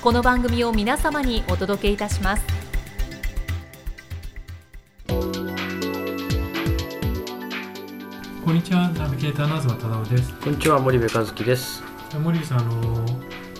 この番組を皆様にお届けいたしますこんにちは、ナビゲーターの東忠夫です。こんにちは森部和樹です。森部さん、あの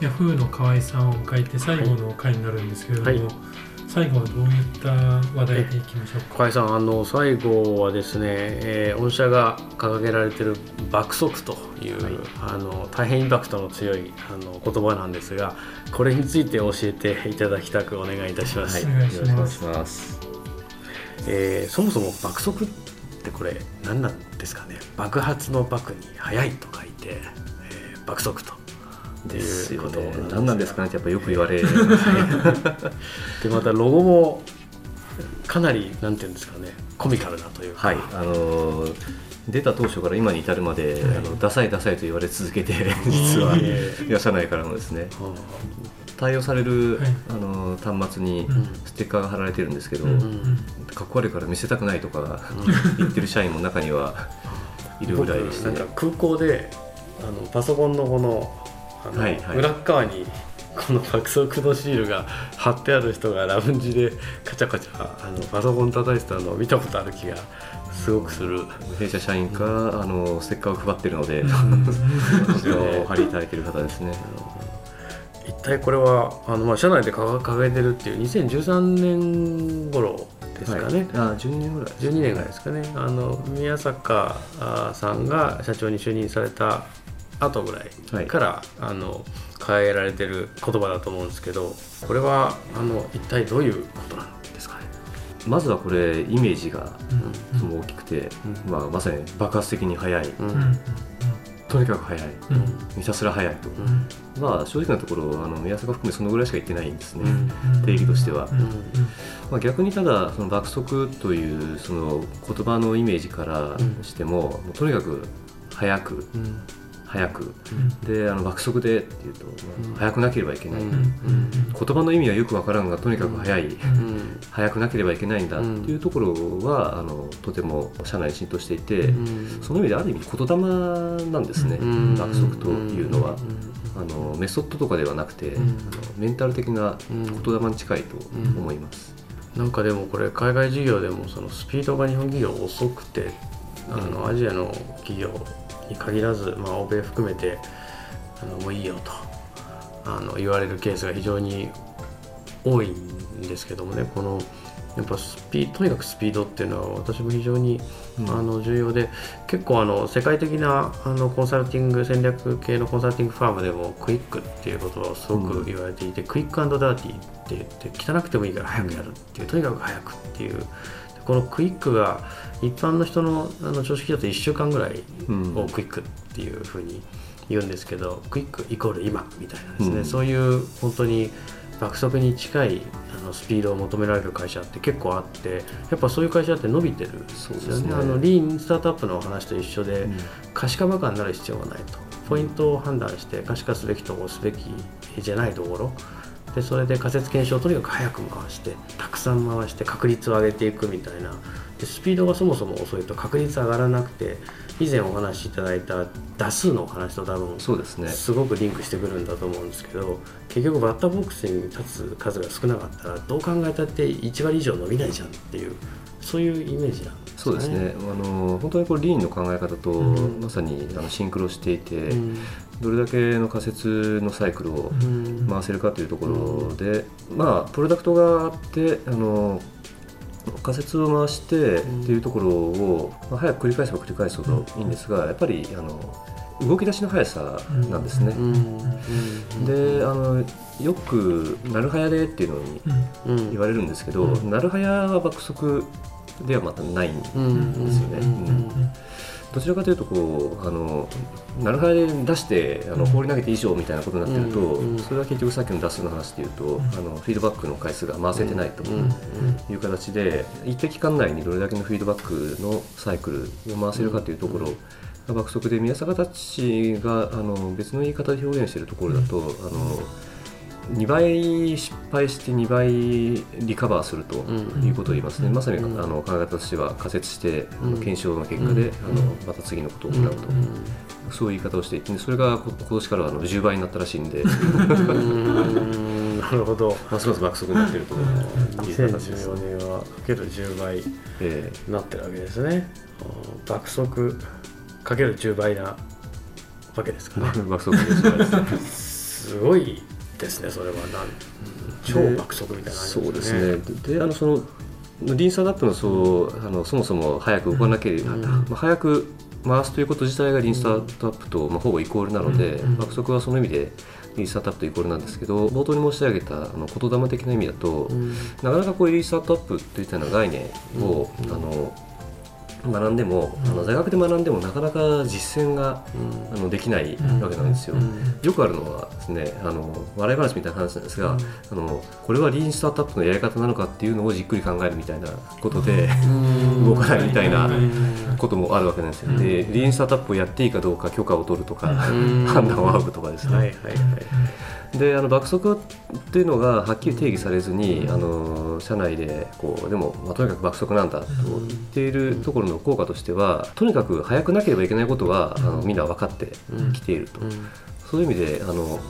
ヤフーの河合さんを迎えて最後の回になるんですけれども、はい最後はどういった話題でいきましょうか？さんあの最後はですね、えー御社が掲げられている爆速という、はいあの大変インパクトの強いあの言葉なんですが、これについて教えていただきたくお願いいたします。お願いし。ます。えーそもそも爆速ってこれ何なんですかね？爆発の爆に速いと書いて、えー爆速と。ですよね。いうことなん。何なんですかねってやっぱよく言われる。でまたロゴもかなりなんていうんですかねコミカルなというか。はい、あのー出た当初から今に至るまで、はい。あのダサいダサいと言われ続けて 実は。えいや社内からもですね。は対応される、はい。あのー端末にうん。ステッカーが貼られてるんですけど、うんうんかっこ悪いから見せたくないとかあ言ってる社員も中にはいるぐらいですね。なんか。空港であのパソコンのこのあの、はいはい。裏っ側に この爆速のシールが貼ってある人がラウンジでカチャカチャあのパソコン叩いてたのを見たことある気がすごくする。弊社社員か、あのステッカーを配ってるので、うん。それをお貼りいただいてる方ですね。一体これはあの、まあ、社内で掲掲げてるっていう2013年頃ですかね、はい、あ12年ぐらい12年ぐらいですかね。あの宮坂あさんが社長に就任された後ぐらいから、あの掲げられてる言葉だと思うんですけどこれはあの一体どういうことなんですかね？まずはこれイメージがうん。大きくて、うん。まあ、まさに爆発的に速い。うん。とにかく速い。うん。ひたすら速いと、うん。まあ正直なところあの宮坂含めそのぐらいしか言ってないんですね、うん。定義としては。まあ、逆にただその爆速というその言葉のイメージからしても,、とにかく速くうん速く。うん。であの爆速でっていうと、まあうん。速くなければいけない、言葉の意味はよくわからんがとにかく速い、うん。速くなければいけないんだっていうところは、あのとても社内に浸透していて、うん。その意味である意味言霊なんですね、うん。爆速というのは、あのメソッドとかではなくて、うん。あのメンタル的なうん。言霊に近いと思います。なんかでもこれ海外事業でもそのスピードが日本企業遅くてあのアジアの企業に限らず、まあ、欧米含めてあのもういいよとあの言われるケースが非常に多いんですけどもねこのやっぱスピとにかくスピードっていうのは私も非常に、うん。あの重要で結構あの世界的なあのコンサルティング戦略系のコンサルティングファームでもクイックっていうことをすごく言われていて、クイックダーティーって言って汚くてもいいから早くやるっていうとにかく早くっていうでこのクイックが一般の人のあの常識だと1週間ぐらいうん。をクイックっていうふうに言うんですけど、クイックイコール今みたいなですね、うん。そういう本当に爆速に近いあのスピードを求められる会社って結構あってやっぱそういう会社って伸びてるそうですね。ねあのリーンスタートアップの話と一緒で、うん。可視化バカになる必要がないと。ポイントを判断して可視化すべきところすべきじゃないところでそれで仮説検証をとにかく早く回してたくさん回して確率を上げていくみたいな。でスピードがそもそも遅いと確率上がらなくて以前お話しいただいた打数のお話と多分そうですね。すごくリンクしてくるんだと思うんですけど結局バッターボックスに立つ数が少なかったらどう考えたって1割以上伸びないじゃんっていうそういうイメージなんですかそうですね。あの本当にこれリーンの考え方とうん。まさにあのシンクロしていて、うんどれだけの仮説のサイクルをうん。回せるかというところで、まあプロダクトがあってあの仮説を回してっていうところを、まあ、早く繰り返せば繰り返すほどいいんですがやっぱりあの動き出しの速さなんですね。であのよく「なるはやで」っていうのに言われるんですけど、うん。なるはやは爆速ではまたないんですよね。どちらかというとこうあのなるはやで出してあのうん。放り投げて以上みたいなことになってると、うんそれは結局さっきの脱数の話でいうと、ん。あのフィードバックの回数が回せてないという形で、一定期間内にどれだけのフィードバックのサイクルを回せるかというところが爆速で宮坂たちがあの別の言い方で表現しているところだと、あの2倍失敗して2倍リカバーするとうん。いうことを言いますね、うん。まさにあうん。の考え方としては仮説して、あのうん。検証の結果で、うん。あのまた次のことを行うと、そういう言い方をしていてそれがこ今年からはあの10倍になったらしいんで。うん。なるほど。ますます爆速になっているという。形です、2014年はかける10倍えなってるわけですね。うん。爆速かける10倍なわけですかね。え 爆速で10倍ですね。すごいですねそれはなん超爆速みたいな感じそうですね。でであのそのリンスアダップのそうあのそもそも早く動かなければ、うん。まあ、早く回すということ自体がリーンスタートアップと、まあ、ほぼイコールなので、うん。爆速はその意味でリーンスタートアップとイコールなんですけど冒頭に申し上げたあの言霊的な意味だと、うん。なかなかこういうリーンスタートアップといったような概念を、うん。あの学んでも、うん。あの大学で学んでもなかなか実践があのできないわけなんですよ。よくあるのはですねあの笑い話みたいな話なんですが、あのこれはリーンスタートアップのやり方なのかっていうのをじっくり考えるみたいなことで、動かないみたいなこともあるわけなんですよ。うん。でリーンスタートアップをやっていいかどうか許可を取るとか、うん。判断を仰ぐとかですね。はいはいはい。であの爆速っていうのがはっきり定義されずに、あの社内でこうでも、まあ、とにかく爆速なんだと言っているところの効果としてはとにかく速くなければいけないことは、あのみんな分かってきていると。そういう意味であの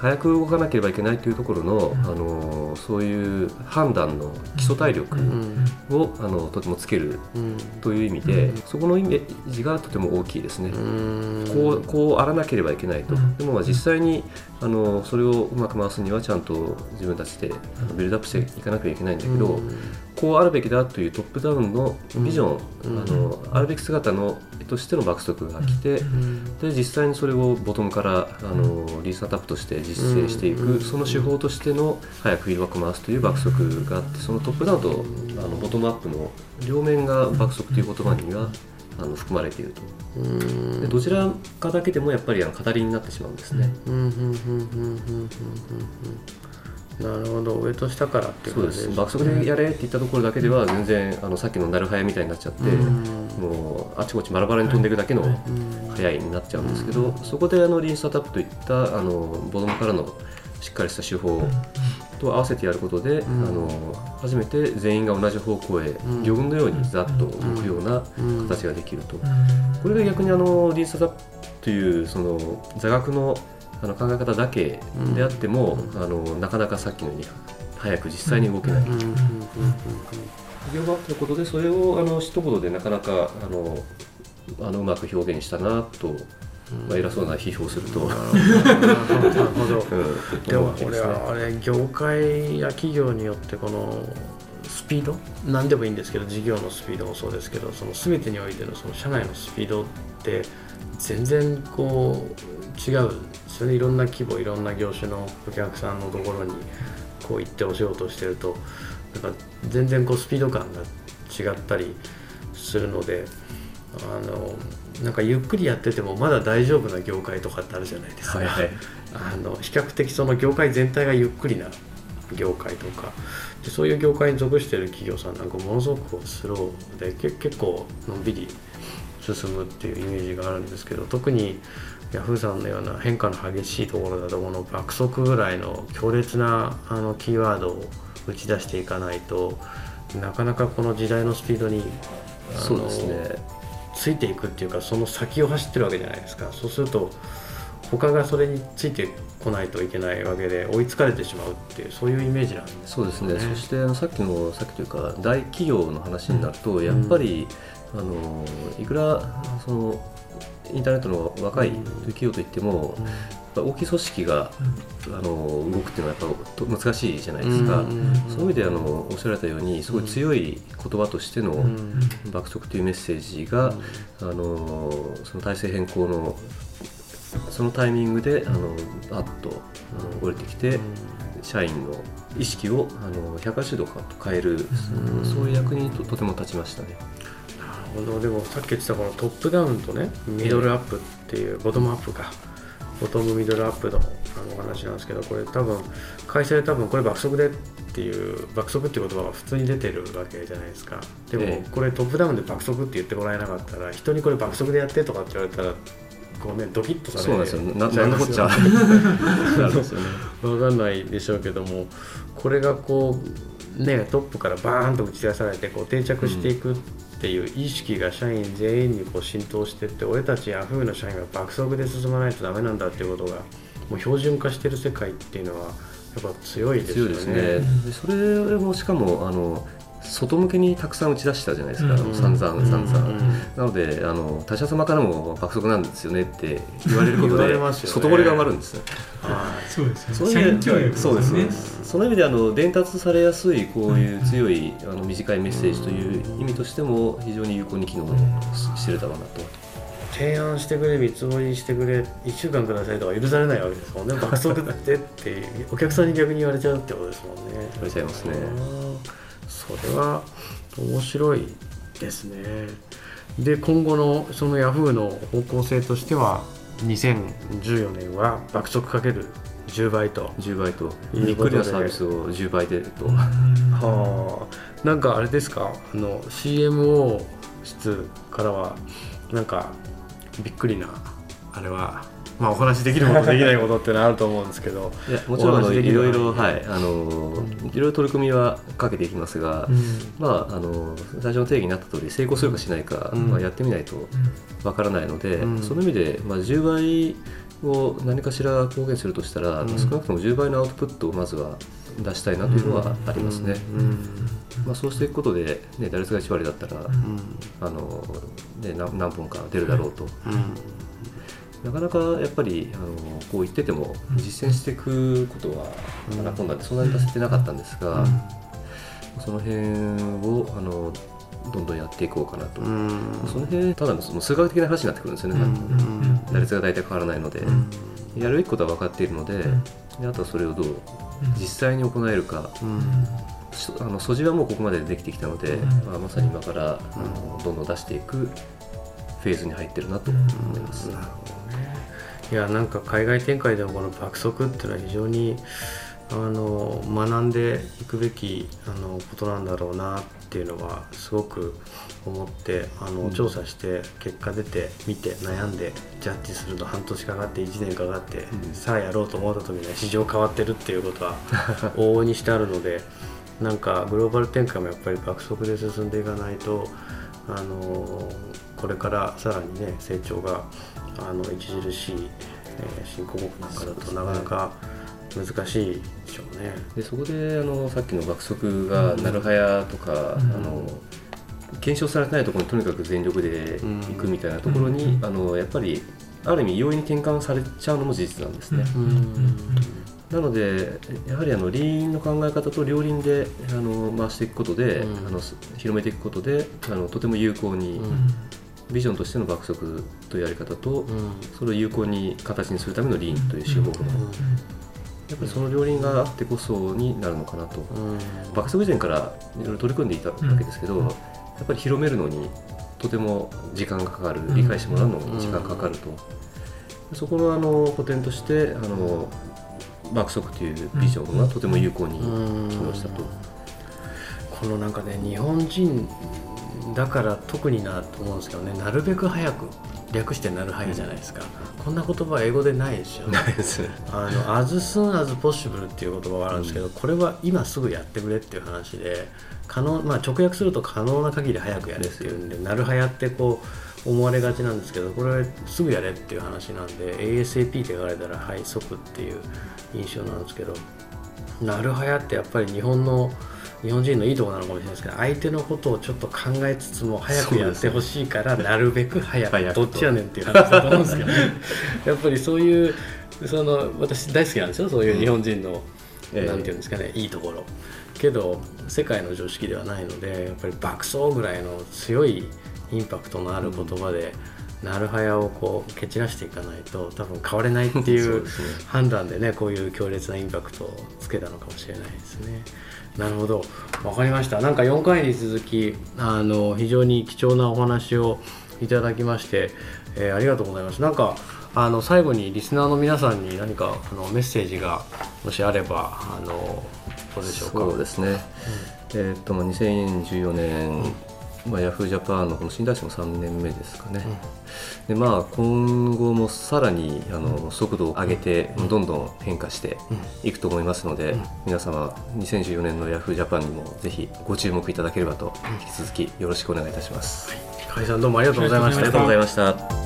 早く動かなければいけないというところの,、うん。あのそういう判断の基礎体力うん。を、あのとてもつけるという意味で、うん。そこのイメージがとても大きいですね。ここうこうあらなければいけないと、うん。でもまあ実際にあのそれをうまく回すにはちゃんと自分たちであのビルドアップしていかなきゃいけないんだけど、こうあるべきだというトップダウンのビジョン、うん。あのあるべき姿のとしての爆速が来て、で実際にそれをボトムからあのリースアタップとして実践していく、うん。その手法としての早くフィードバックを回すという爆速があってそのトップダウンとあのボトムアップの両面が爆速という言葉にはあの含まれていると。でどちらかだけでもやっぱりあの語りになってしまうんですね。なるほど。上と下からっていうそうです。爆速でやれって言ったところだけでは全然あのさっきのなるはやみたいになっちゃって、もうあちこちバラバラに飛んでいくだけの速いになっちゃうんですけど、そこであのリンスタタップといったあのボトムからのしっかりした手法と合わせてやることで、ん。あの初めて全員が同じ方向へん。魚群のようにざっと向くような形ができると、うこれが逆にあのリンスタタップというその座学のあの考え方だけであっても、あのなかなかさっきのように早く実際に動けない。企業があったことでそれをあの一言でなかなかあのあのうまく表現したなと、まあ、偉そうな批評すると、うん、なるほどでも思うわけ俺ですねはあれ業界や企業によってこのスピード？何でもいいんですけど事業のスピードもそうですけどその全てにおいてのその社内のスピードって全然こう違うそれでいろんな規模いろんな業種のお客さんのところにこう行ってお仕事をしてるとなんか全然こうスピード感が違ったりするのであのなんかゆっくりやっててもまだ大丈夫な業界とかってあるじゃないですか。はいはいあの比較的その業界全体がゆっくりな業界とかでそういう業界に属している企業さんなんかものすごくスローでけ結構のんびり進むっていうイメージがあるんですけど特にヤフーさんのような変化の激しいところだとこの爆速ぐらいの強烈なあのキーワードを打ち出していかないとなかなかこの時代のスピードにそうですね。ついていくっていうかその先を走ってるわけじゃないですか。そうすると他がそれについてこないといけないわけで追いつかれてしまうっていうそういうイメージなんですそうですね。ねそしてさっきのさっきというか大企業の話になると、やっぱりあのいくらそのインターネットの若い企業といっても、やっぱ大きい組織があの動くっていうのはやっぱと難しいじゃないですか、そういう意味であのおっしゃられたようにすごい強い言葉としての爆速というメッセージが、あのその体制変更のそのタイミングであのパッとあの降りてきて、社員の意識をあの180度変える、そういう役にととても立ちましたね。なるほどでもさっき言ってたこのトップダウンとねミドルアップっていうボトムアップかボトムミドルアップのあのお話なんですけどこれ多分会社で多分これ爆速でっていう爆速っていう言葉が普通に出てるわけじゃないですかでもええこれトップダウンで爆速って言ってもらえなかったら人にこれ爆速でやってとかって言われたらこうねドキッとされそうなんですよ。ななのこっちゃ。ますよねなるんですよね。わかんないでしょうけどもこれがこうねトップからバーンと打ち出されてこう定着していくっていう意識が社員全員にこう浸透してって俺たちヤフーの社員が爆速で進まないとダメなんだっていうことがもう標準化してる世界っていうのはやっぱ強いですよね。強いですね。でそれもしかもあの外向けにたくさん打ち出したじゃないですか。うん散々散々。うんなのであの他社様からも爆速なんですよねって言われることで、外堀が埋まるんですよ。はそうですそういう意味教育でそうですねね。その意味であの伝達されやすいこういう強いあの短いメッセージという意味としても非常に有効に機能してるだろうなと。い提案してくれ見積もりしてくれ1週間くださいとか許されないわけですもんね爆速ってってお客さんに逆に言われちゃうってことですもんね。言われちゃいますねあーそれは面白いですね。で今後のそのヤフーの方向性としては2014年は爆速かける10倍と。10倍とびっくりなサービスを10倍でと。はあ、なんかあれですか？あの CMO 室からはなんかびっくりなあれはまあお話しできることできないことってのはあると思うんですけど、いやもちろんいろいろ、はい、あのいろいろ取り組みはかけていきますが、まあ、あの最初の定義になった通り成功するかしないか、うん。まあ、やってみないとわからないので、うん。その意味で、まあ、10倍を何かしら貢献するとしたら、うん。少なくとも10倍のアウトプットをまずは出したいなというのはありますね。うん。まあ、そうしていくことで、ね、打率が1割だったら、うん。あのね、何何本か出るだろうと。うんなかなかやっぱりあのこう言ってても実践していくことはうんまだ今度はそん。なに出せてなかったんですが、その辺をあのどんどんやっていこうかなと、うん。その辺ただのその数学的な話になってくるんですよね、うん。打率が大体変わらないので、うん。やるべきことは分かっているので,、ん。であとはそれをどう実際に行えるか、あの素地はもうここまでできてきたので、うん。まあ、まさに今からあのどんどん出していくフェーズに入ってるなと思います。いやなんか海外展開でもこの爆速っていうのは非常にあの学んでいくべきあのことなんだろうなっていうのはすごく思ってあの、うん。調査して結果出て見て悩んでジャッジすると半年かかって1年かかって、うん。さあやろうと思った時には市場変わってるっていうことは 往々にしてあるのでなんかグローバル展開もやっぱり爆速で進んでいかないとあのこれからさらにね成長があの著しい、えー新興国なんかだとなかなか難しいでしょうね。でそこであのさっきの爆速がなるはやとか、ん。あの検証されてないところにとにかく全力でいくみたいなところに、うん。あのやっぱりある意味容易に転換されちゃうのも事実なんですね。うんなのでやはりあのリーンの考え方と両輪であの回していくことで、うん。あの広めていくことであのとても有効に、うん。ビジョンとしての爆速というやり方と、うん。それを有効に形にするためのリーンという手法が、やっぱりその両輪があってこそになるのかなと。うん。爆速以前からいろいろ取り組んでいたわけですけど、うん。やっぱり広めるのにとても時間がかかる、ん。理解してもらうのに時間がかかると、そこのあの補填としてあの爆速というビジョンがとても有効にうん機能したと。このなんかね日本人だから特になと思うんですけどねなるべく早く略してなるはやじゃないですか、こんな言葉英語でないですよねないです。ね。あの as soon as possible っていう言葉があるんですけど、これは今すぐやってくれっていう話で可能、まあ、直訳すると可能な限り早くやれっていうんでなるはやってこう思われがちなんですけどこれすぐやれっていう話なんで ASAP って言われたらはい即っていう印象なんですけどなるはやってやっぱり日本の日本人のいいところなのかもしれないですけど相手のことをちょっと考えつつも早くやってほしいから、なるべく早くどっちやねんっていう話だと思うんですけど、ね、やっぱりそういうその私大好きなんですよそういう日本人の、うん、なんていうんですかね、いいところ。けど世界の常識ではないのでやっぱり爆走ぐらいの強いインパクトのある言葉で、うん、なるはやをこう蹴散らしていかないと多分変われないっていう判断でねこういう強烈なインパクトをつけたのかもしれないですね。なるほど。分かりました。なんか4回に続きあの非常に貴重なお話をいただきまして、えー、ありがとうございますなんかあの最後にリスナーの皆さんに何かあのメッセージがもしあればあのどうでしょうか？そうですね、うん、えー、っと2014年、まあ、ヤフージャパンのこの新大使も3年目ですかね、うん、でまあ、今後もさらにあの速度を上げて、どんどん変化していくと思いますので、うん、皆様2014年のヤフージャパンにもぜひご注目いただければと引き続きよろしくお願いいたします。はい、河さんどうもありがとうございました。ありがとうございました